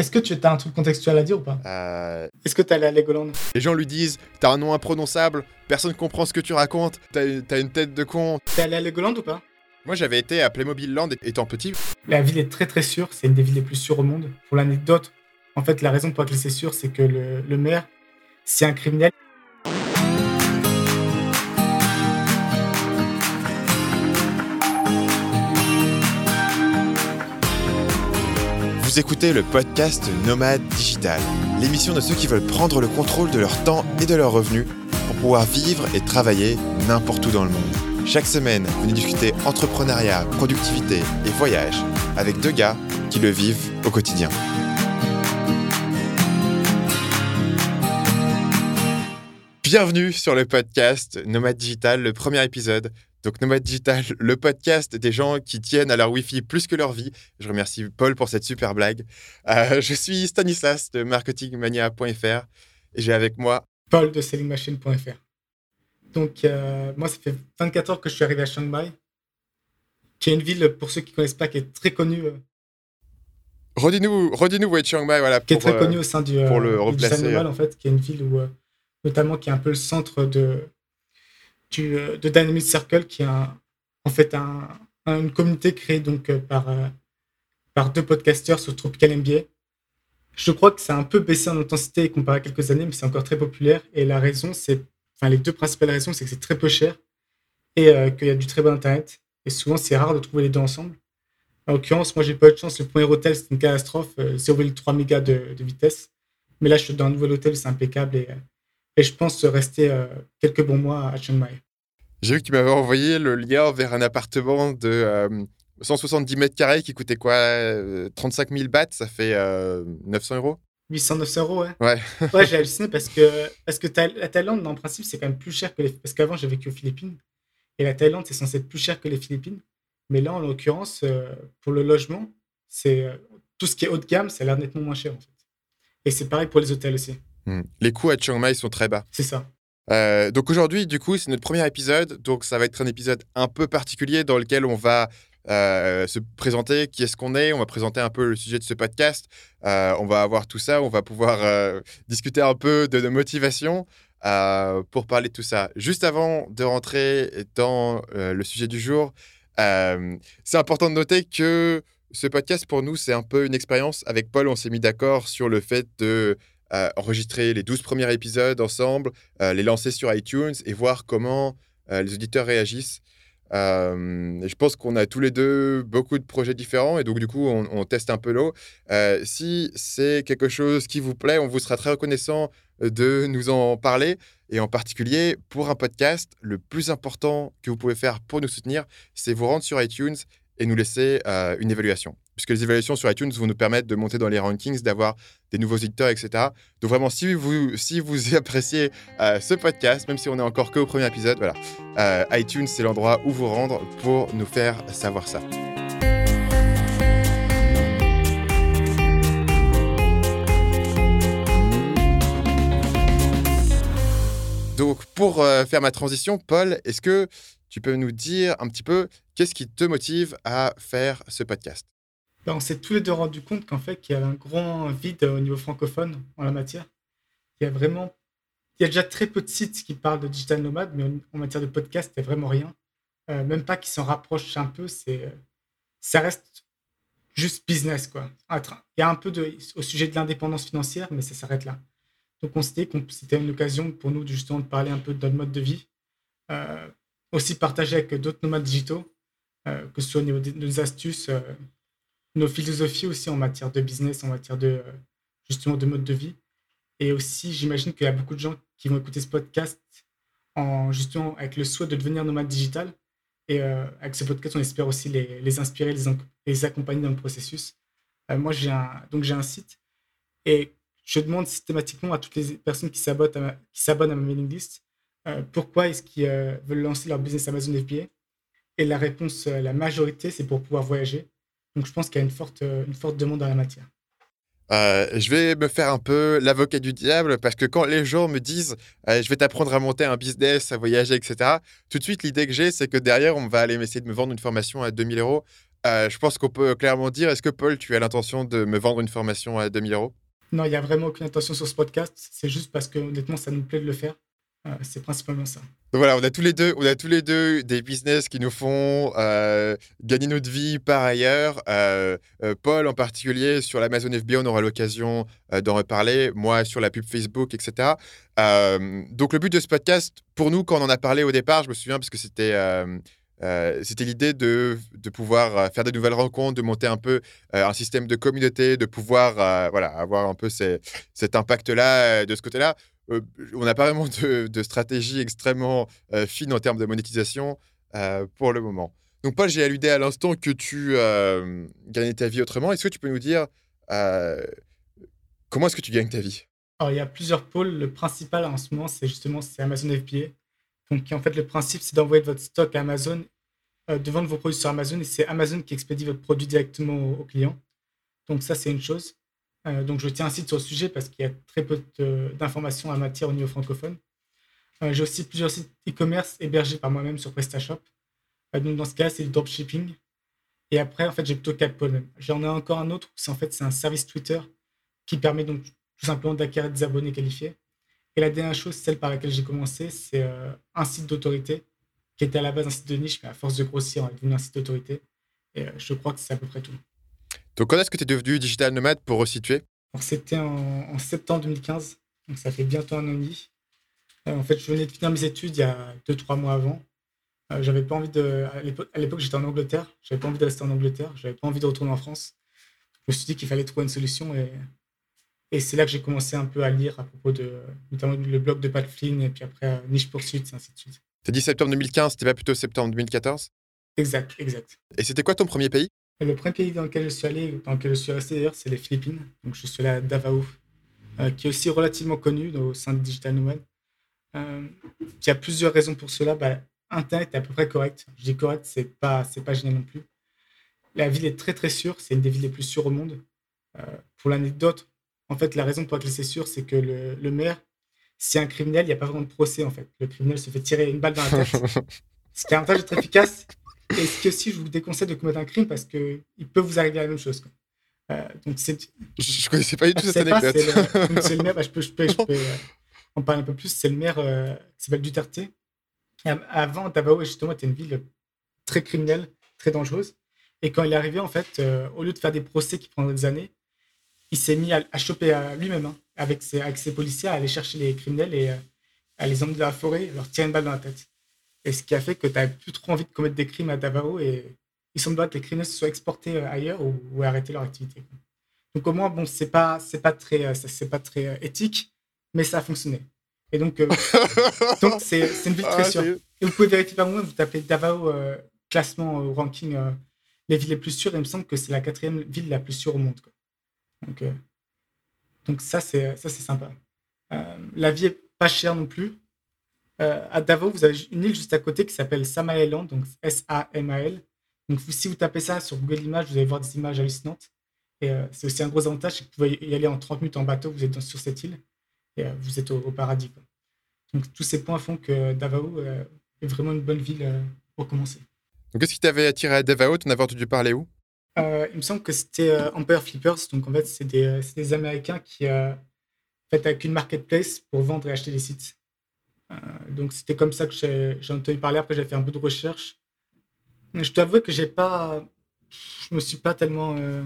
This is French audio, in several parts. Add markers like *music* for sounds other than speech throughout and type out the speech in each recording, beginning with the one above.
Est-ce que tu as un truc contextuel à dire ou pas Euh, Est-ce que t'es allé à Legoland les gens lui disent T'as un nom imprononçable, personne comprend ce que tu racontes, t'as t'as une tête de con. T'es allé à Legoland ou pas Moi j'avais été à Playmobil Land étant petit. La ville est très très sûre, c'est une des villes les plus sûres au monde. Pour l'anecdote, en fait, la raison pour laquelle c'est sûr, c'est que le, le maire, c'est un criminel. Écoutez le podcast Nomade Digital, l'émission de ceux qui veulent prendre le contrôle de leur temps et de leurs revenus pour pouvoir vivre et travailler n'importe où dans le monde. Chaque semaine, venez discuter entrepreneuriat, productivité et voyage avec deux gars qui le vivent au quotidien. Bienvenue sur le podcast Nomade Digital, le premier épisode. Donc Nomade Digital, le podcast des gens qui tiennent à leur Wi-Fi plus que leur vie. Je remercie Paul pour cette super blague. Euh, *laughs* je suis Stanislas de marketingmania.fr et j'ai avec moi Paul de sellingmachine.fr. Donc, euh, moi, ça fait 24 heures que je suis arrivé à Chiang Mai, qui est une ville, pour ceux qui ne connaissent pas, qui est très connue, euh, Redis-nous, redis-nous où est Chiang Mai, voilà. qui est pour, très connue au sein du, pour le du replacer, global, en fait, qui est une ville où, notamment, qui est un peu le centre de, euh, de Dynamic Circle, qui est en fait un- un- une communauté créée donc, euh, par, euh, par deux podcasteurs sur Tropical MBA. Je crois que ça a un peu baissé en intensité comparé à quelques années, mais c'est encore très populaire. Et la raison, c'est, enfin, les deux principales raisons, c'est que c'est très peu cher et qu'il y a du très bon internet. Et souvent, c'est rare de trouver les deux ensemble. En l'occurrence, moi, j'ai pas eu de chance. Le premier hôtel, c'était une catastrophe, euh, 0,3 mégas de, vitesse. Mais là, je suis dans un nouvel hôtel, c'est impeccable et, et je pense rester euh, quelques bons mois à Chiang Mai. J'ai vu que tu m'avais envoyé le lien vers un appartement de euh, 170 mètres carrés qui coûtait quoi euh, 35 000 bahts, ça fait euh, 900 euros? 809 euros, ouais. Ouais. *laughs* Ouais, j'ai halluciné parce que, parce que la Thaïlande, en principe, c'est quand même plus cher que les. Parce qu'avant, j'ai vécu aux Philippines. Et la Thaïlande, c'est censé être plus cher que les Philippines. Mais là, en l'occurrence, euh, pour le logement, c'est euh, tout ce qui est haut de gamme, ça a l'air nettement moins cher, en fait. Et c'est pareil pour les hôtels aussi. Hmm. Les coûts à Chiang Mai sont très bas. C'est ça. Euh, donc aujourd'hui, du coup, c'est notre premier épisode. Donc ça va être un épisode un peu particulier dans lequel on va euh, se présenter qui est-ce qu'on est. On va présenter un peu le sujet de ce podcast. Euh, on va avoir tout ça. On va pouvoir discuter un peu de nos motivations pour parler de tout ça. Juste avant de rentrer dans le sujet du jour, c'est important de noter que ce podcast, pour nous, c'est un peu une expérience. Avec Paul, on s'est mis d'accord sur le fait de euh, enregistrer les 12 premiers épisodes ensemble, euh, les lancer sur iTunes et voir comment euh, les auditeurs réagissent. Je pense qu'on a tous les deux beaucoup de projets différents et donc du coup on, teste un peu l'eau. Si c'est quelque chose qui vous plaît, on vous sera très reconnaissant de nous en parler et en particulier pour un podcast, le plus important que vous pouvez faire pour nous soutenir, c'est vous rendre sur iTunes et nous laisser euh, une évaluation. Puisque les évaluations sur iTunes vont nous permettre de monter dans les rankings, d'avoir des nouveaux auditeurs, etc. Donc vraiment, si vous, si vous *laughs* appréciez euh, ce podcast, même si on est encore que au premier épisode, voilà, euh, iTunes, c'est l'endroit où vous rendre pour nous faire savoir ça. Donc, pour faire ma transition, Paul, est-ce que tu peux nous dire un petit peu qu'est-ce qui te motive à faire ce podcast? Ben, on s'est tous les deux rendu compte qu'en fait, qu'il y avait un grand vide au niveau francophone en la matière. Il y a vraiment. Il y a déjà très peu de sites qui parlent de digital nomade, mais en, matière de podcast, il n'y a vraiment rien. Euh, même pas qui s'en rapprochent un peu. C'est, ça reste juste business, quoi. Il y a un peu de, au sujet de l'indépendance financière, mais ça s'arrête là. Donc, on s'était dit que c'était une occasion pour nous justement de parler un peu de notre mode de vie. Euh, aussi partager avec d'autres nomades digitaux, que ce soit au niveau de nos astuces, euh, nos philosophies aussi en matière de business, en matière de euh, justement de mode de vie. Et aussi, j'imagine qu'il y a beaucoup de gens qui vont écouter ce podcast en justement avec le souhait de devenir nomade digital. Et euh, avec ce podcast, on espère aussi les, les inspirer, les, accompagner dans le processus. Euh, moi, j'ai un, donc j'ai un site et je demande systématiquement à toutes les personnes qui s'abonnent à ma, qui s'abonnent à ma mailing list euh, pourquoi est-ce qu'ils euh, veulent lancer leur business Amazon FBA. Et la réponse, euh, la majorité, c'est pour pouvoir voyager. Donc, je pense qu'il y a une forte, euh, une forte demande dans la matière. Euh, je vais me faire un peu l'avocat du diable parce que quand les gens me disent euh, je vais t'apprendre à monter un business, à voyager, etc., tout de suite l'idée que j'ai c'est que derrière on va aller essayer de me vendre une formation à 2000 euros je pense qu'on peut clairement dire, est-ce que Paul, tu as l'intention de me vendre une formation à 2000 euros? Non, il n'y a vraiment aucune intention sur ce podcast. C'est juste parce que honnêtement, ça nous plaît de le faire. C'est principalement ça. Donc voilà, on a tous les deux, on a tous les deux des business qui nous font euh, gagner notre vie par ailleurs. Euh, euh, Paul en particulier sur l'Amazon FBA, on aura l'occasion d'en reparler. Moi sur la pub Facebook, etc. donc le but de ce podcast, pour nous, quand on en a parlé au départ, je me souviens parce que c'était c'était l'idée de, pouvoir faire de nouvelles rencontres, de monter un peu un système de communauté, de pouvoir voilà, avoir un peu cet impact-là de ce côté-là. Euh, on n'a pas vraiment de, stratégie extrêmement euh, fine en termes de monétisation euh, pour le moment. Donc, Paul, j'ai alludé à l'instant que tu gagnais ta vie autrement. Est-ce que tu peux nous dire comment est-ce que tu gagnes ta vie? Alors, il y a plusieurs pôles. Le principal en ce moment, c'est justement c'est Amazon FBA. Donc, en fait, le principe, c'est d'envoyer votre stock à Amazon, de vendre vos produits sur Amazon, et c'est Amazon qui expédie votre produit directement au client. Donc, ça, c'est une chose. Euh, donc, je tiens un site sur le sujet parce qu'il y a très peu d'informations en matière au niveau francophone. Euh, j'ai aussi plusieurs sites e-commerce hébergés par moi-même sur PrestaShop. Euh, donc, dans ce cas, c'est le dropshipping. Et après, en fait, j'ai plutôt quatre pôles. J'en ai encore un autre, c'est en fait c'est un service Twitter qui permet donc tout simplement d'acquérir des abonnés qualifiés. Et la dernière chose, celle par laquelle j'ai commencé, c'est un site d'autorité qui était à la base un site de niche, mais à force de grossir, on est devenu un site d'autorité. Et je crois que c'est à peu près tout. Donc, quand est-ce que tu es devenu digital nomade pour resituer? C'était en, septembre 2015, donc ça fait bientôt un an et demi. Euh, en fait, je venais de finir mes études il y a 2-3 mois avant. Euh, j'avais pas envie de. À l'époque, j'étais en Angleterre. J'avais pas envie de rester en Angleterre. J'avais pas envie de retourner en France. Je me suis dit qu'il fallait trouver une solution et, et c'est là que j'ai commencé un peu à lire à propos de notamment le blog de Pat Flynn et puis après euh, Niche Poursuite, et ainsi de suite. Tu as dit septembre 2015, c'était pas plutôt septembre 2014 Exact, exact. Et c'était quoi ton premier pays? Le premier pays dans lequel je suis allé, dans lequel je suis resté d'ailleurs, c'est les Philippines. Donc je suis allé à Davao, euh, qui est aussi relativement connu au sein de Digital Nomad. Euh, il y a plusieurs raisons pour cela. Bah, Internet est à peu près correct. Je dis correct, c'est pas, c'est pas génial non plus. La ville est très très sûre. C'est une des villes les plus sûres au monde. Euh, pour l'anecdote, en fait, la raison pour laquelle c'est sûr, c'est que le, le maire, si un criminel, il n'y a pas vraiment de procès en fait. Le criminel se fait tirer une balle dans la tête. *laughs* Ce qui est un avantage d'être efficace, et ce que si je vous déconseille de commettre un crime parce qu'il peut vous arriver la même chose. Euh, donc c'est... Je ne connaissais pas du tout cette anecdote. c'est le, maire, bah, je peux, je peux, je peux euh, en parler un peu plus. C'est le maire euh, qui s'appelle Duterte. Et avant, Davao, justement, était une ville très criminelle, très dangereuse. Et quand il est arrivé, en fait, au lieu de faire des procès qui prendraient des années, il s'est mis à, choper lui-même, hein, avec, ses, avec ses policiers, à aller chercher les criminels et à les emmener dans la forêt leur tirer une balle dans la tête. Et ce qui a fait que tu n'avais plus trop envie de commettre des crimes à Davao et il semble que les criminels se soient exportés euh, ailleurs ou, ou arrêter leur activité. Donc au moins, bon, c'est pas, c'est pas très, euh, c'est pas très euh, éthique, mais ça a fonctionné. Et donc, *laughs* donc c'est, une ville très ah, sûre. Et vous pouvez vérifier par vous-même, vous tapez Davao classement au ranking les villes les plus sûres, et il me semble que c'est la quatrième ville la plus sûre au monde. Donc, donc ça, c'est, ça, c'est sympa. la vie est pas chère non plus. Euh, à Davos, vous avez une île juste à côté qui s'appelle Samael donc S-A-M-A-L. Donc, si vous tapez ça sur Google Images, vous allez voir des images hallucinantes. Et euh, c'est aussi un gros avantage, c'est que vous pouvez y aller en 30 minutes en bateau, vous êtes sur cette île et euh, vous êtes au, paradis. Donc, tous ces points font que Davao est vraiment une bonne ville pour commencer. Donc, qu'est-ce qui t'avait attiré à Davao? Tu en avais entendu parler où? Il me semble que c'était Empire Flippers. Donc, en fait, c'est des, des, Américains qui, fait, avec une marketplace pour vendre et acheter des sites. Euh, donc c'était comme ça que j'ai entendu parler. Après, j'ai fait un peu de recherche. Mais je t'avoue que j'ai pas. Je me suis pas tellement. Euh,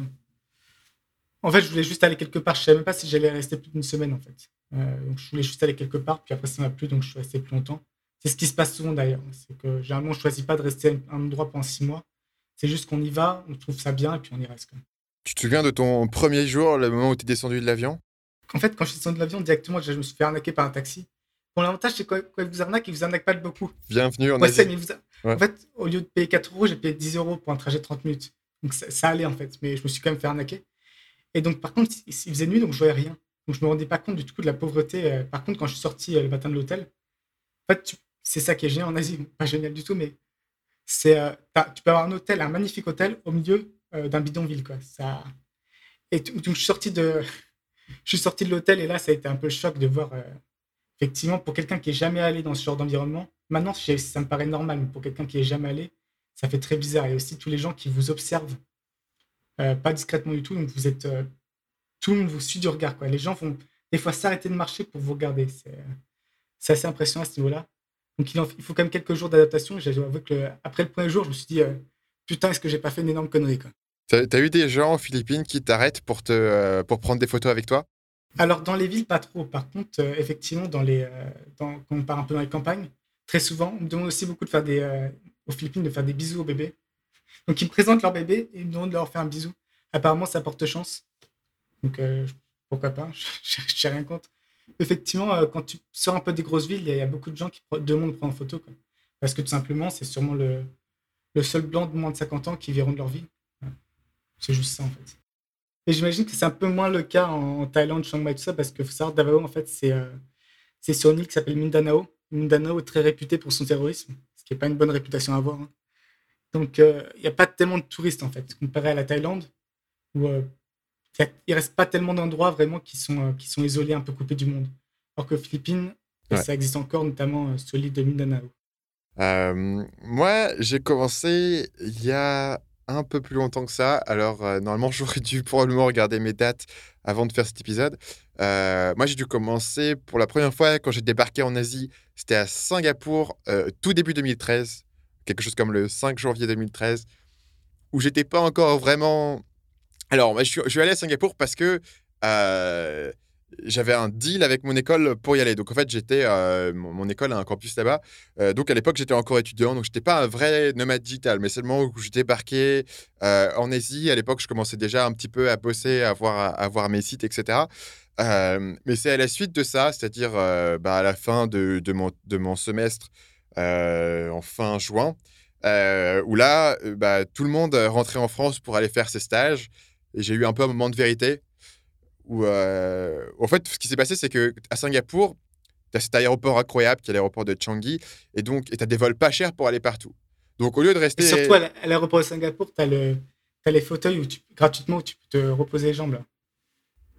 en fait, je voulais juste aller quelque part. Je savais même pas si j'allais rester plus d'une semaine, en fait. Euh, donc, je voulais juste aller quelque part. Puis après, ça m'a plu, donc je suis resté plus longtemps. C'est ce qui se passe souvent d'ailleurs. C'est que généralement, je choisis pas de rester à un endroit pendant six mois. C'est juste qu'on y va, on trouve ça bien, et puis on y reste. Tu te souviens de ton premier jour, le moment où tu es descendu de l'avion? En fait, quand je suis descendu de l'avion, directement, je me suis fait arnaquer par un taxi. Bon, l'avantage, c'est qu'il vous arnaque, il vous arnaque pas de beaucoup. Bienvenue en Asie. En fait, au lieu de payer 4 euros, j'ai payé 10 euros pour un trajet de 30 minutes. Donc ça, allait en fait, mais je me suis quand même fait arnaquer. Et donc par contre, il faisait nuit, donc je voyais rien. Donc je me rendais pas compte du tout de la pauvreté. Euh, par contre, quand je suis sorti euh, le matin de l'hôtel, en fait, c'est ça qui est génial en Asie. Pas génial du tout, mais c'est euh, tu peux avoir un hôtel, un magnifique hôtel au milieu d'un bidonville. Quoi. Ça... Et donc je suis sorti de, *laughs* je suis sorti de l'hôtel et là, ça a été un peu le choc de voir effectivement, pour quelqu'un qui est jamais allé dans ce genre d'environnement, maintenant, ça me paraît normal, mais pour quelqu'un qui est jamais allé, ça fait très bizarre. Et aussi tous les gens qui vous observent, euh, pas discrètement du tout, donc vous êtes, euh, tout le monde vous suit du regard. Les gens vont des fois s'arrêter de marcher pour vous regarder. C'est assez impressionnant à ce niveau-là. Donc il, faut quand même quelques jours d'adaptation. Que après le premier jour, je me suis dit, putain, est-ce que j'ai pas fait une énorme connerie. T'as as eu des gens aux Philippines qui t'arrêtent pour, pour prendre des photos avec toi? Alors, dans les villes, pas trop. Par contre, euh, effectivement, dans les, euh, quand on part un peu dans les campagnes, très souvent, on me demande aussi beaucoup de faire des, euh, aux Philippines, de faire des bisous aux bébés. Donc, ils me présentent leur bébé et ils me demandent de leur faire un bisou. Apparemment, ça porte chance. Donc, pourquoi pas? *laughs* Je n'ai rien contre. Effectivement, quand tu sors un peu des grosses villes, il y, a beaucoup de gens qui demandent de prendre en photo. Parce que tout simplement, c'est sûrement le, le seul blanc de moins de 50 ans qui verront de leur vie. C'est juste ça, en fait. Et j'imagine que c'est un peu moins le cas en, Thaïlande, Chiang Mai, tout ça, parce que faut savoir, Davao, en fait, c'est euh, sur une île qui s'appelle Mindanao. Mindanao est très réputé pour son terrorisme, ce qui n'est pas une bonne réputation à avoir. Hein. Donc, euh, il n'y a pas tellement de touristes, en fait, comparé à la Thaïlande, où euh, il ne reste pas tellement d'endroits vraiment qui sont, qui sont isolés, un peu coupés du monde. Alors que Philippines, ça existe encore, notamment sur l'île de Mindanao. moi, j'ai commencé il y a un peu plus longtemps que ça. Alors, euh, normalement, *laughs* j'aurais dû probablement regarder mes dates avant de faire cet épisode. Euh, moi, j'ai dû commencer pour la première fois quand j'ai débarqué en Asie. C'était à Singapour, euh, tout début 2013, quelque chose comme le 5 janvier 2013, où j'étais pas encore vraiment. Alors, je suis, je suis allé à Singapour parce que j'avais un deal avec mon école pour y aller. Donc en fait, j'étais euh, mon, école a un campus là-bas. Euh, donc à l'époque, j'étais encore étudiant, donc j'étais pas un vrai nomade digital, mais seulement où j'étais débarqué euh, en Asie. À l'époque, je commençais déjà un petit peu à bosser, à voir, à voir mes sites, etc. mais c'est à la suite de ça, c'est-à-dire bah, à la fin de, de, mon, de mon semestre en fin juin, où là, bah, tout le monde rentrait en France pour aller faire ses stages. Et j'ai eu un peu un moment de vérité où, euh, en fait, ce qui s'est passé, c'est qu'à Singapour, tu as cet aéroport incroyable qui est l'aéroport de Changi, et donc tu as des vols pas chers pour aller partout. Donc au lieu de rester. Et surtout à l'aéroport de Singapour, tu as, le, as les fauteuils où tu, gratuitement où tu peux te reposer les jambes. Là.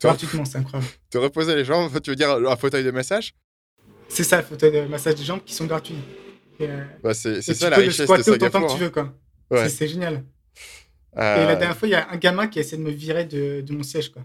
Gratuitement, c'est incroyable. *laughs* Te reposer les jambes, tu veux dire un fauteuil de massage? C'est ça, le fauteuil de massage des jambes qui sont gratuits. Euh, bah, c'est ça la richesse de Singapour. autant que tu veux, quoi. C'est génial. Et la euh, dernière fois, il y a un gamin qui a essayé de me virer de, de mon siège, quoi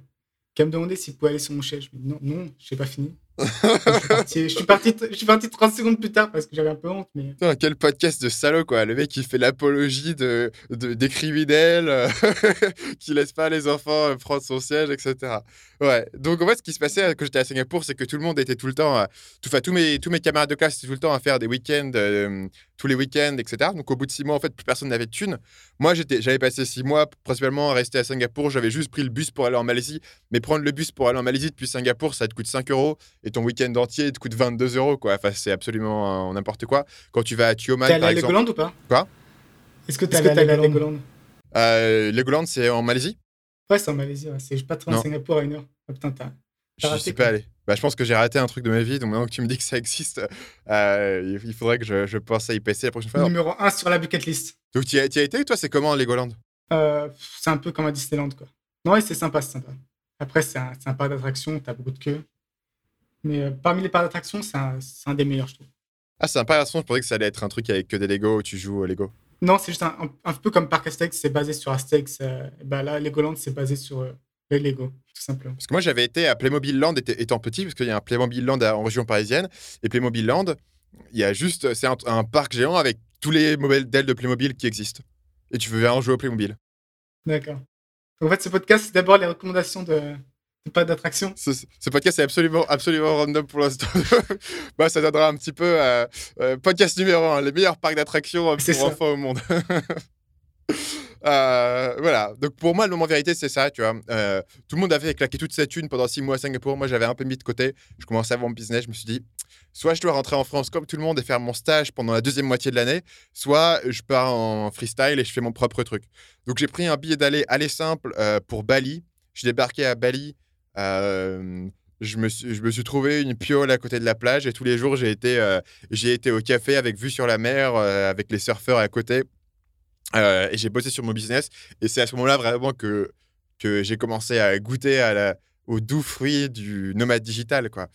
qui me demander s'il pouvait aller sur mon chef. Je me dis non, non, je n'ai pas fini. *laughs* je, suis parti, je, suis parti, 30 secondes plus tard parce que j'avais un peu honte. Mais... quel podcast de salaud, quoi. Le mec qui fait l'apologie de, des criminels, euh, *laughs* qui laisse pas les enfants euh, prendre son siège, etc. Ouais. Donc, en fait, ce qui se passait euh, quand j'étais à Singapour, c'est que tout le monde était tout le temps, tout, enfin, tous, mes, tous mes camarades de classe étaient tout le temps à faire des week-ends, tous les week-ends, etc. Donc, au bout de six mois, en fait, plus personne n'avait de thunes. Moi, j'avais passé six mois principalement à rester à Singapour. J'avais juste pris le bus pour aller en Malaisie. Mais prendre le bus pour aller en Malaisie depuis Singapour, ça te coûte 5 euros. Et ton week-end entier te coûte 22 euros, quoi. Enfin, c'est absolument n'importe quoi. Quand tu vas à Tioman, par allé à Legoland ou pas? Quoi? Est-ce que tu es allé à Legoland? Euh, Legoland, c'est en Malaisie? Ouais, c'est en Malaisie. C'est pas trop en Singapour à une heure. Oh, putain, t'as. Je suis pas allé. Bah, je pense que j'ai raté un truc de ma vie, donc maintenant que tu me dis que ça existe, euh, il faudrait que je, je, pense à y passer la prochaine fois. Numéro 1 sur la bucket list. Donc tu y, as, été, toi, c'est comment Legoland? Euh, C'est un peu comme à Disneyland, quoi. Non, ouais, c'est sympa, c'est sympa. Après, c'est un, un, parc d'attractions, t'as beaucoup de queues. Mais euh, parmi les parcs d'attractions, c'est un, un, des meilleurs, je trouve. Ah, c'est un parc d'attractions, je pensais que ça allait être un truc avec que des Lego où tu joues au Lego. Non, c'est juste un, un, peu comme Parc Astérix, c'est basé sur Astérix. bah là, Legoland, c'est basé sur les Lego, tout simplement. Parce que moi, j'avais été à Playmobil Land étant petit, parce qu'il y a un Playmobil Land en région parisienne. Et Playmobil Land, il y a juste, c'est un, parc géant avec tous les modèles de Playmobil qui existent. Et tu veux en jouer au Playmobil. D'accord. En fait, ce podcast, c'est d'abord les recommandations de, pas d'attraction. Ce, ce, podcast est absolument, absolument random pour l'instant. *laughs* bah, ça donnera un petit peu à euh, podcast numéro 1, les meilleurs parcs d'attractions pour enfants au monde. *laughs* Euh, voilà. Donc pour moi, le moment vérité, c'est ça, tu vois. Euh, tout le monde avait claqué toute sa thune pendant six mois à Singapour. Moi, j'avais un peu mis de côté. Je commençais à avoir mon business. Je me suis dit, soit je dois rentrer en France comme tout le monde et faire mon stage pendant la deuxième moitié de l'année, soit je pars en freestyle et je fais mon propre truc. Donc j'ai pris un billet d'aller aller simple euh, pour Bali. Je débarqué à Bali. je me, suis, je me suis trouvé une piole à côté de la plage et tous les jours j'ai été, j'ai été au café avec vue sur la mer, avec les surfeurs à côté. Euh, et j'ai bossé sur mon business. Et c'est à ce moment-là vraiment que, que j'ai commencé à goûter à la, aux doux fruits du nomade digital, quoi.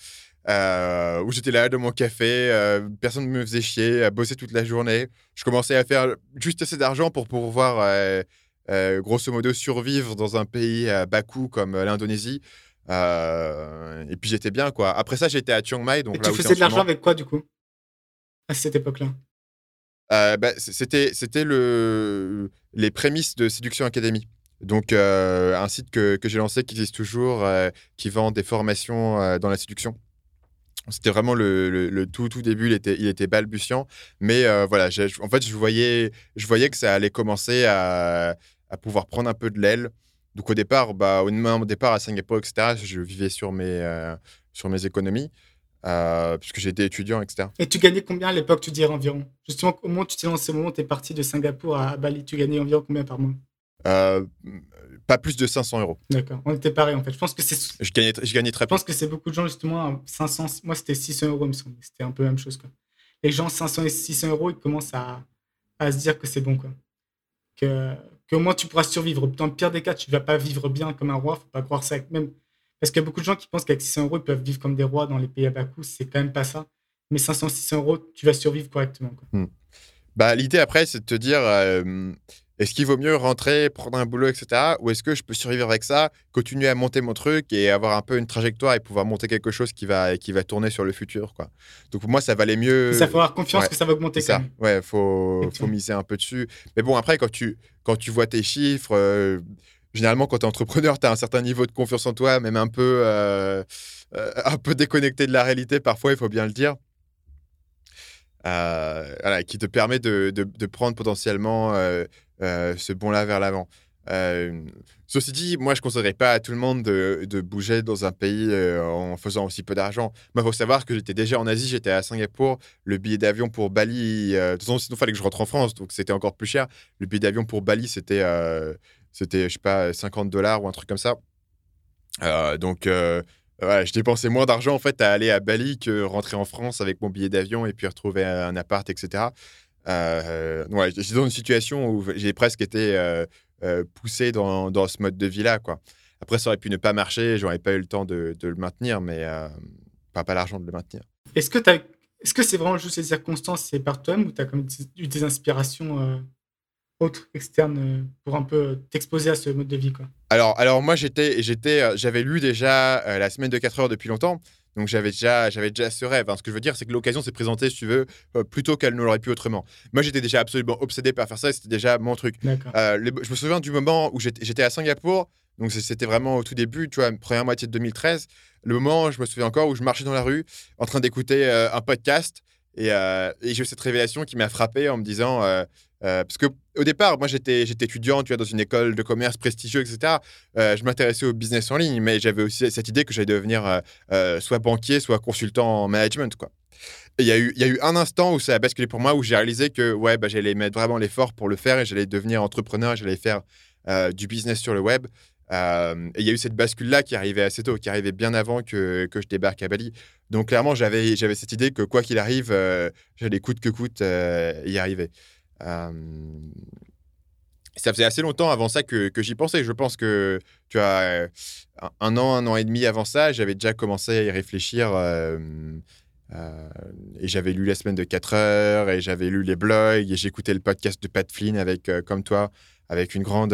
Euh, où j'étais là dans mon café, euh, personne ne me faisait chier, à bosser toute la journée. Je commençais à faire juste assez d'argent pour pouvoir, euh, grosso modo, survivre dans un pays à bas coût comme l'Indonésie. et puis j'étais bien, quoi. Après ça, j'étais à Chiang Mai. Donc et tu faisais de l'argent avec quoi, du coup, à cette époque-là? Bah, C'était le... les prémices de Séduction Academy. Donc, un site que, que j'ai lancé qui existe toujours, qui vend des formations dans la séduction. C'était vraiment le, tout, tout début, il était, il était balbutiant. Mais euh, voilà, en fait, je voyais, je voyais que ça allait commencer à, à pouvoir prendre un peu de l'aile. Donc au départ, bah, au, départ à Singapour, etc., je vivais sur mes, euh, sur mes économies, euh, puisque j'étais étudiant, etc. Et tu gagnais combien à l'époque, tu dirais environ? Justement, au moment tu t'es lancé, au moment où tu es parti de Singapour à Bali, tu gagnais environ combien par mois? Pas plus de 500 euros. D'accord, on était pareil en fait. Je pense que c'est. Je gagnais, je gagnais très peu. Je pense que c'est beaucoup de gens justement 500. Moi c'était 600 euros, me semble. C'était un peu la même chose quoi. Les gens 500 et 600 euros, ils commencent à, à se dire que c'est bon quoi. Que qu'au moins tu pourras survivre. Dans le pire des cas, tu vas pas vivre bien comme un roi. Faut pas croire ça. Même parce qu'il y a beaucoup de gens qui pensent qu'avec 600 euros ils peuvent vivre comme des rois dans les pays à bas coût. C'est quand même pas ça. Mais 500, 600 euros, tu vas survivre correctement. Quoi. Hmm. Bah l'idée après, c'est de te dire. Euh, est-ce qu'il vaut mieux rentrer, prendre un boulot, etc. Ou est-ce que je peux survivre avec ça, continuer à monter mon truc et avoir un peu une trajectoire et pouvoir monter quelque chose qui va, qui va tourner sur le futur quoi. Donc pour moi, ça valait mieux. Ça faut avoir confiance que ça va augmenter ça. Ouais, faut, faut miser un peu dessus. Mais bon, après, quand tu, quand tu vois tes chiffres, euh, généralement, quand tu es entrepreneur, tu as un certain niveau de confiance en toi, même un peu, euh, euh, un peu déconnecté de la réalité parfois, il faut bien le dire. qui te permet de, de, prendre potentiellement euh, ce bond-là vers l'avant. Euh, ceci dit, moi, je ne conseillerais pas à tout le monde de, de bouger dans un pays euh, en faisant aussi peu d'argent. il faut savoir que j'étais déjà en Asie, j'étais à Singapour. Le billet d'avion pour Bali, de toute façon, sinon, il fallait que je rentre en France, donc c'était encore plus cher. Le billet d'avion pour Bali, c'était, c'était je sais pas, 50 dollars ou un truc comme ça. donc, je dépensais moins d'argent en fait à aller à Bali que rentrer en France avec mon billet d'avion et puis retrouver un appart, etc. Euh, ouais, j'étais dans une situation où j'ai presque été euh, euh, poussé dans, dans, ce mode de vie-là. Quoi. Après, ça aurait pu ne pas marcher, j'aurais pas eu le temps de, le maintenir, mais pas, pas l'argent de le maintenir. Est-ce que c'est -ce que c'est vraiment juste les circonstances, c'est par toi-même ou tu as eu des inspirations autres, externes, pour un peu t'exposer à ce mode de vie quoi alors, alors, moi, j'étais, j'étais, j'avais lu déjà la semaine de 4 heures depuis longtemps. Donc j'avais déjà, j'avais déjà ce rêve. Hein. Ce que je veux dire, c'est que l'occasion s'est présentée, si tu veux, euh, plutôt qu'elle ne l'aurait pu autrement. Moi, j'étais déjà absolument obsédé par faire ça. C'était déjà mon truc. Euh, je me souviens du moment où j'étais à Singapour. Donc c'était vraiment au tout début, tu vois, première moitié de 2013. Le moment, je me souviens encore, où je marchais dans la rue en train d'écouter euh, un podcast. Et, et j'ai eu cette révélation qui m'a frappé en me disant euh, parce que au départ, moi j'étais étudiant, tu vois, dans une école de commerce prestigieuse, etc. Euh, je m'intéressais au business en ligne, mais j'avais aussi cette idée que j'allais devenir euh, soit banquier, soit consultant en management, quoi. Il y, a eu, y a eu un instant où ça a basculé pour moi, où j'ai réalisé que ouais, bah, j'allais mettre vraiment l'effort pour le faire et j'allais devenir entrepreneur, j'allais faire du business sur le web. Et il y a eu cette bascule-là qui arrivait assez tôt, qui arrivait bien avant que, que je débarque à Bali. Donc clairement, j'avais cette idée que quoi qu'il arrive, j'allais coûte que coûte y arriver ça faisait assez longtemps avant ça que, que j'y pensais. Je pense que tu as un an, un an et demi avant ça, j'avais déjà commencé à y réfléchir. Euh, et j'avais lu la semaine de 4 heures, et j'avais lu les blogs, et j'écoutais le podcast de Pat Flynn avec, comme toi, avec une grande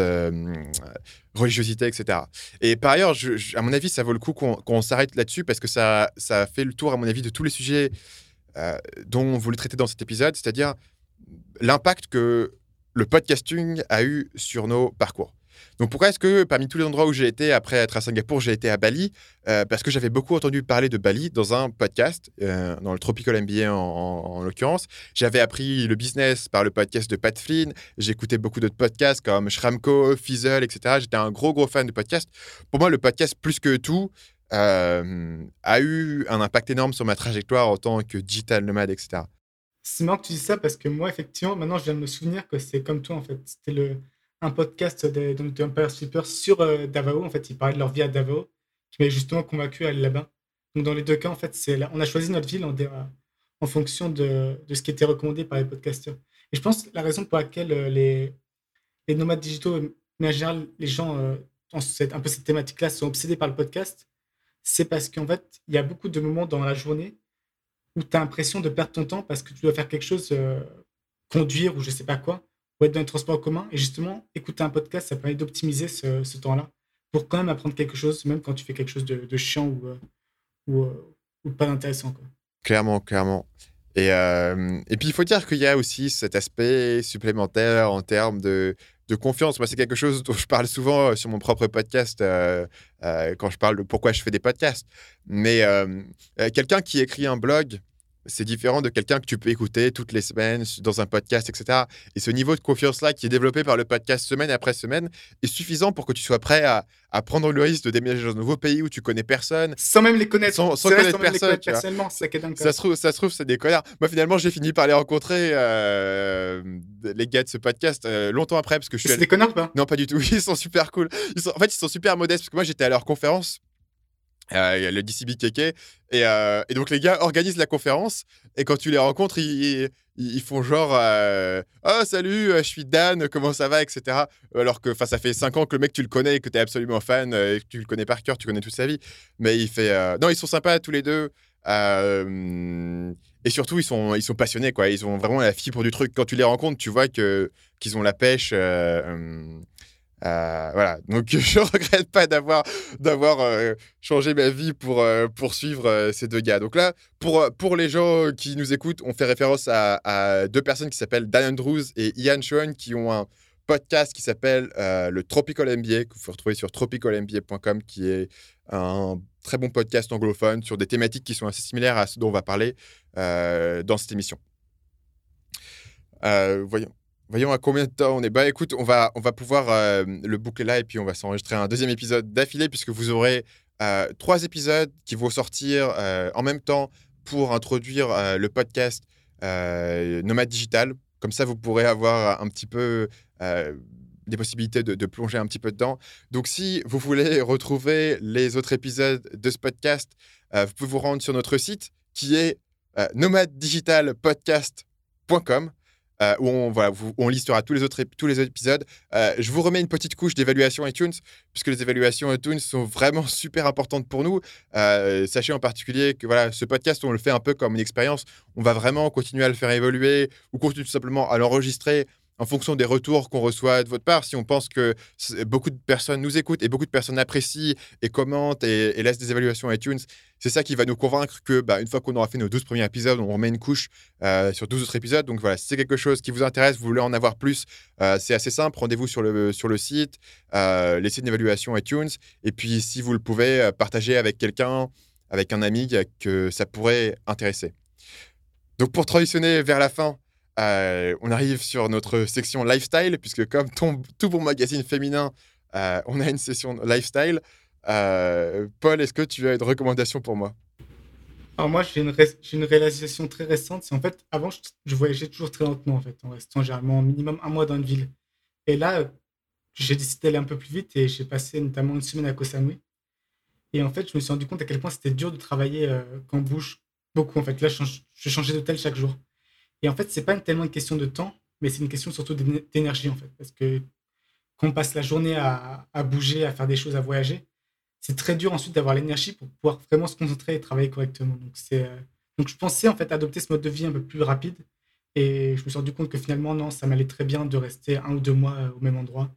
religiosité, etc. Et par ailleurs, à mon avis, ça vaut le coup qu'on s'arrête là-dessus parce que ça, ça fait le tour, à mon avis, de tous les sujets dont on voulait traiter dans cet épisode, c'est-à-dire l'impact que le podcasting a eu sur nos parcours. Donc pourquoi est-ce que parmi tous les endroits où j'ai été après être à Singapour, j'ai été à Bali euh, Parce que j'avais beaucoup entendu parler de Bali dans un podcast, euh, dans le Tropical MBA en, l'occurrence. J'avais appris le business par le podcast de Pat Flynn. J'écoutais beaucoup d'autres podcasts comme Shramco, Fizzle, etc. J'étais un gros gros fan de podcasts. Pour moi, le podcast plus que tout euh, a eu un impact énorme sur ma trajectoire en tant que digital nomade, etc. C'est marrant que tu dis ça parce que moi, effectivement, maintenant, je viens de me souvenir que c'est comme toi, en fait. C'était le, un podcast de, de Empire Sleeper sur euh, Davao. En fait, ils parlaient de leur vie à Davao, qui m'avait justement convaincu à aller là-bas. Donc, dans les deux cas, en fait, c'est on a choisi notre ville en, en fonction de, de, ce qui était recommandé par les podcasters. Et je pense que la raison pour laquelle euh, les, les nomades digitaux, mais en général, les gens euh, ont cette, un peu cette thématique-là, sont obsédés par le podcast, c'est parce qu'en fait, il y a beaucoup de moments dans la journée où tu as l'impression de perdre ton temps parce que tu dois faire quelque chose, conduire ou je sais pas quoi, être dans les transports en commun. Et justement, écouter un podcast, ça permet d'optimiser ce, temps-là pour quand même apprendre quelque chose, même quand tu fais quelque chose de, chiant ou, euh, euh, ou pas intéressant. Clairement, clairement. Et, euh, et puis, il faut dire qu'il y a aussi cet aspect supplémentaire en termes de, de confiance. Moi, c'est quelque chose dont je parle souvent sur mon propre podcast quand je parle de pourquoi je fais des podcasts. Mais quelqu'un qui écrit un blog, c'est différent de quelqu'un que tu peux écouter toutes les semaines dans un podcast, etc. Et ce niveau de confiance-là qui est développé par le podcast semaine après semaine est suffisant pour que tu sois prêt à, à prendre le risque de déménager dans un nouveau pays où tu connais personne. Sans même les connaître. Sans- sans vrai, connaître personne, vois. personnellement, ça. Ça se trouve, ça se trouve, c'est des connards. Moi, finalement, j'ai fini par les rencontrer, euh, les gars de ce podcast, euh, longtemps après, parce que je suis C'est allé- des connards pas? Non, pas du tout. *laughs* Ils sont super cool. Ils sont... En fait, ils sont super modestes, parce que moi, j'étais à leur conférence. Euh, le DCB KK. Et, euh, et donc, les gars organisent la conférence. Et quand tu les rencontres, ils, ils, font genre euh, Oh, salut, euh, je suis Dan, comment ça va? etc. Alors que ça fait 5 ans que le mec, tu le connais et que tu es absolument fan, euh, et que tu le connais par cœur, tu connais toute sa vie. Mais il fait. Non, ils sont sympas tous les deux. Et surtout, ils sont, ils sont passionnés, quoi. Ils ont vraiment la fibre du truc. Quand tu les rencontres, tu vois que qu'ils ont la pêche. Euh, voilà. Donc, *laughs* je regrette pas d'avoir d'avoir euh, changé ma vie pour euh, poursuivre euh, ces deux gars. Donc là, pour pour les gens qui nous écoutent, on fait référence à, deux personnes qui s'appellent Dan Andrews et Ian Schoen qui ont un podcast qui s'appelle le Tropical MBA que vous pouvez retrouver sur tropicalmba.com qui est un très bon podcast anglophone sur des thématiques qui sont assez similaires à ce dont on va parler dans cette émission. Voyons. Voyons à combien de temps on est. Bah écoute, on va, on va pouvoir euh, le boucler là et puis on va s'enregistrer un deuxième épisode d'affilée puisque vous aurez euh, trois épisodes qui vont sortir euh, en même temps pour introduire le podcast Nomade Digital. Comme ça, vous pourrez avoir un petit peu des possibilités de, plonger un petit peu dedans. Donc, si vous voulez *laughs* retrouver les autres épisodes de ce podcast, vous pouvez vous rendre sur notre site qui est nomadedigitalpodcast.com. euh, où on, voilà, on listera tous les autres, tous les épisodes. Euh, je vous remets une petite couche d'évaluation iTunes, puisque les évaluations iTunes sont vraiment *laughs* super importantes pour nous. Euh, sachez en particulier que voilà, ce podcast, on le fait un peu comme une expérience. On va vraiment continuer à le faire évoluer ou continuer tout simplement à l'enregistrer en fonction des retours qu'on reçoit de votre part. Si on pense que beaucoup de personnes nous écoutent et beaucoup de personnes apprécient et commentent et laissent des évaluations iTunes, c'est ça qui va nous convaincre que bah, une fois qu'on aura fait nos 12 premiers épisodes, on remet une couche euh, sur 12 autres épisodes. Donc voilà, si c'est quelque chose qui vous intéresse, vous voulez en avoir plus, euh, c'est assez simple. Rendez-vous sur le, sur le site, euh, laissez une évaluation iTunes. Et puis, si vous le pouvez, partagez avec quelqu'un, avec un ami que ça pourrait intéresser. Donc, pour transitionner vers la fin, on arrive sur notre section lifestyle, puisque comme tout bon magazine féminin, on a une session lifestyle. Euh, Paul, est-ce que tu as une recommandation pour moi? Alors moi, j'ai une, une réalisation très récente. C'est en fait, avant, je, voyageais toujours très lentement, en fait, en restant généralement minimum un mois dans une ville. Et là, j'ai décidé d'aller un peu plus vite et j'ai passé notamment une semaine à Koh Samui. Et en fait, je me suis rendu compte à quel point c'était dur de travailler euh, quand on bouge beaucoup. En fait, là, je, change- je changeais d'hôtel chaque jour. Et en fait, c'est pas tellement une question de temps, mais c'est une question surtout d'éne- d'énergie, en fait. Parce que quand on passe la journée à bouger, à faire des choses, à voyager, c'est très dur ensuite d'avoir l'énergie pour pouvoir vraiment se concentrer et travailler correctement. Donc, c'est, euh, donc je pensais en fait adopter ce mode de vie un peu plus rapide. Et je me suis rendu compte que finalement, non, ça m'allait très bien de rester un ou deux mois euh, au même endroit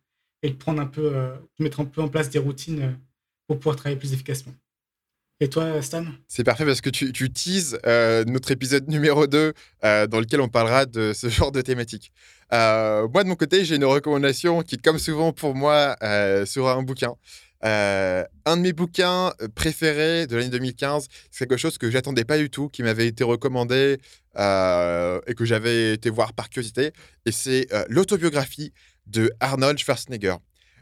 et de prendre un peu, euh, de mettre un peu en place des routines pour pouvoir travailler plus efficacement. Et toi, Stan? C'est parfait parce que tu, tu teases notre épisode numéro 2 euh, dans lequel on parlera de ce *laughs* genre de thématique. Moi, de mon côté, j'ai une recommandation qui, comme souvent pour moi, sera un bouquin. Euh, un de mes bouquins préférés de l'année 2015, c'est quelque chose que j'attendais pas du tout, qui m'avait été recommandé euh, et que j'avais été voir par curiosité. Et c'est euh, l'autobiographie de Arnold Schwarzenegger.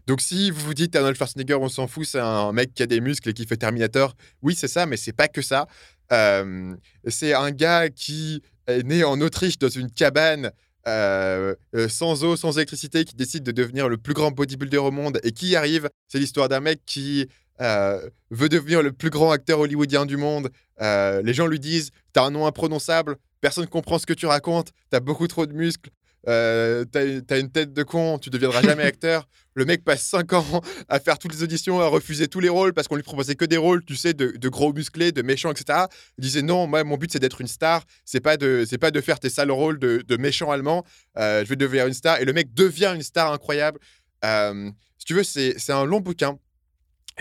Donc, si vous vous dites Arnold Schwarzenegger, on s'en fout, c'est un mec qui a des muscles et qui fait Terminator. Oui, c'est ça, mais c'est pas que ça. Euh, c'est un gars qui est né en Autriche dans une cabane euh, euh, sans eau, sans électricité, qui décide de devenir le plus grand bodybuilder au monde et qui y arrive. C'est l'histoire d'un mec qui euh, veut devenir le plus grand acteur hollywoodien du monde. Les gens lui disent T'as un nom imprononçable, personne ne comprend ce que tu racontes, t'as beaucoup trop de muscles, euh, t'as, une tête de con, tu deviendras jamais *laughs* acteur. Le mec passe 5 ans à faire toutes les auditions, à refuser tous les rôles parce qu'on lui proposait que des rôles, tu sais, de, gros musclés, de méchants, etc. Il disait non, moi, mon but, c'est d'être une star. C'est pas de, c'est pas de faire tes sales rôles de, de méchant allemand. Euh, je vais devenir une star. Et le mec devient une star incroyable. Euh, si tu veux, c'est, c'est un long bouquin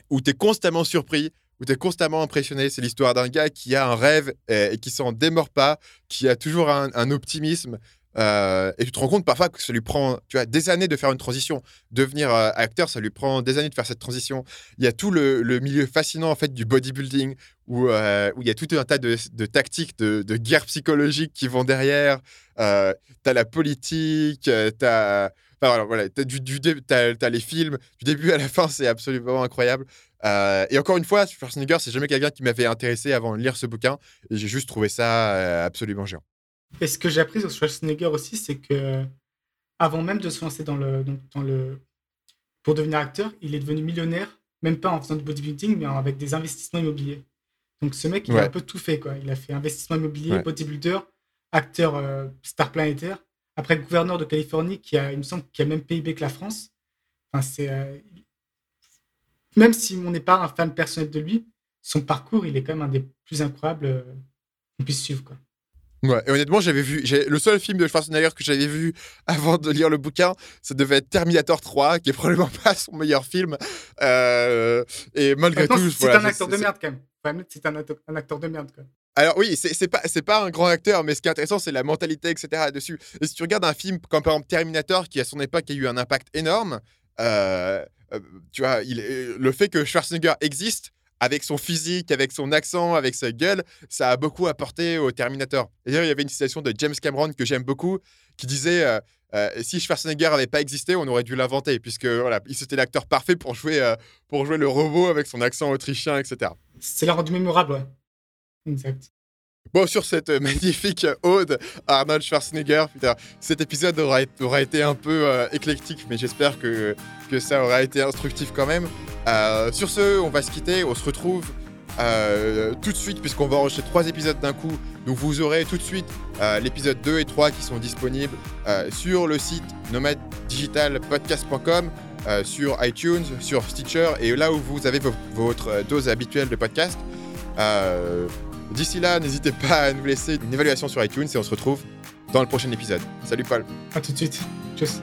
où tu es constamment surpris, où tu es constamment impressionné. C'est l'histoire d'un gars qui a un rêve et, qui s'en démord pas, qui a toujours un, optimisme. Euh, et tu te rends compte parfois que ça lui prend tu vois, des années de faire une transition. Devenir euh, acteur, ça lui prend des années de faire cette transition. Il y a tout le, milieu fascinant en fait du bodybuilding où, euh, où il y a tout un tas de, tactiques, de, de guerres psychologiques qui vont derrière. tu as la politique, tu as voilà, du, les films, du début à la fin, c'est absolument incroyable. Et encore une fois, Schwarzenegger, c'est jamais quelqu'un qui m'avait intéressé avant de lire ce bouquin. J'ai juste trouvé ça absolument géant. Et ce que j'ai appris sur Schwarzenegger aussi, c'est que avant même de se lancer dans le, dans le, pour devenir acteur, il est devenu millionnaire, même pas en faisant du bodybuilding, mais avec des investissements immobiliers. Donc ce mec, il a un peu tout fait. Quoi. Il a fait investissement immobilier, bodybuilder, acteur euh, star planétaire. Après, gouverneur de Californie, qui a, il me semble, qui a même PIB que la France. Enfin, c'est, euh, même si on n'est pas un fan personnel de lui, son parcours, il est quand même un des plus incroyables euh, qu'on puisse suivre. Quoi. Ouais, et honnêtement, j'avais vu. Le seul film de Schwarzenegger que j'avais vu *laughs* avant de lire le bouquin, ça devait être Terminator 3, qui est probablement *laughs* pas son meilleur film. Euh, et malgré tout. C'est un acteur de merde quand même. C'est un, un, acteur de merde quand même. Alors oui, c'est pas, pas un grand acteur, mais ce qui est intéressant, c'est la mentalité, etc. dessus. Et si tu regardes un film comme par exemple Terminator, qui à son époque a eu un impact énorme, euh, euh, tu vois, il, le fait que Schwarzenegger existe, avec son physique, avec son accent, avec sa gueule, ça a beaucoup apporté au Terminator. D'ailleurs, il y avait une citation de James Cameron que j'aime beaucoup, qui disait euh, si Schwarzenegger n'avait pas existé, on aurait dû l'inventer, puisque voilà, c'était l'acteur parfait pour jouer, pour jouer le robot avec son accent autrichien, etc. C'est l'a rendu mémorable, ouais. Exact. Bon, sur cette *laughs* magnifique ode à Arnold Schwarzenegger, cet épisode aura, été un peu euh, éclectique, mais j'espère que, ça aura été instructif quand même. Euh, sur ce, on va se quitter, on se retrouve euh, tout de suite, puisqu'on va enregistrer trois épisodes d'un coup. Donc vous aurez tout de suite l'épisode 2 et 3 qui sont disponibles sur le site nomaddigitalpodcast.com. sur iTunes, sur Stitcher et là où vous avez votre dose habituelle de podcast. D'ici là, n'hésitez pas à nous laisser une évaluation sur iTunes et on se retrouve dans le prochain épisode. Salut Paul. À tout de suite. Tchuss.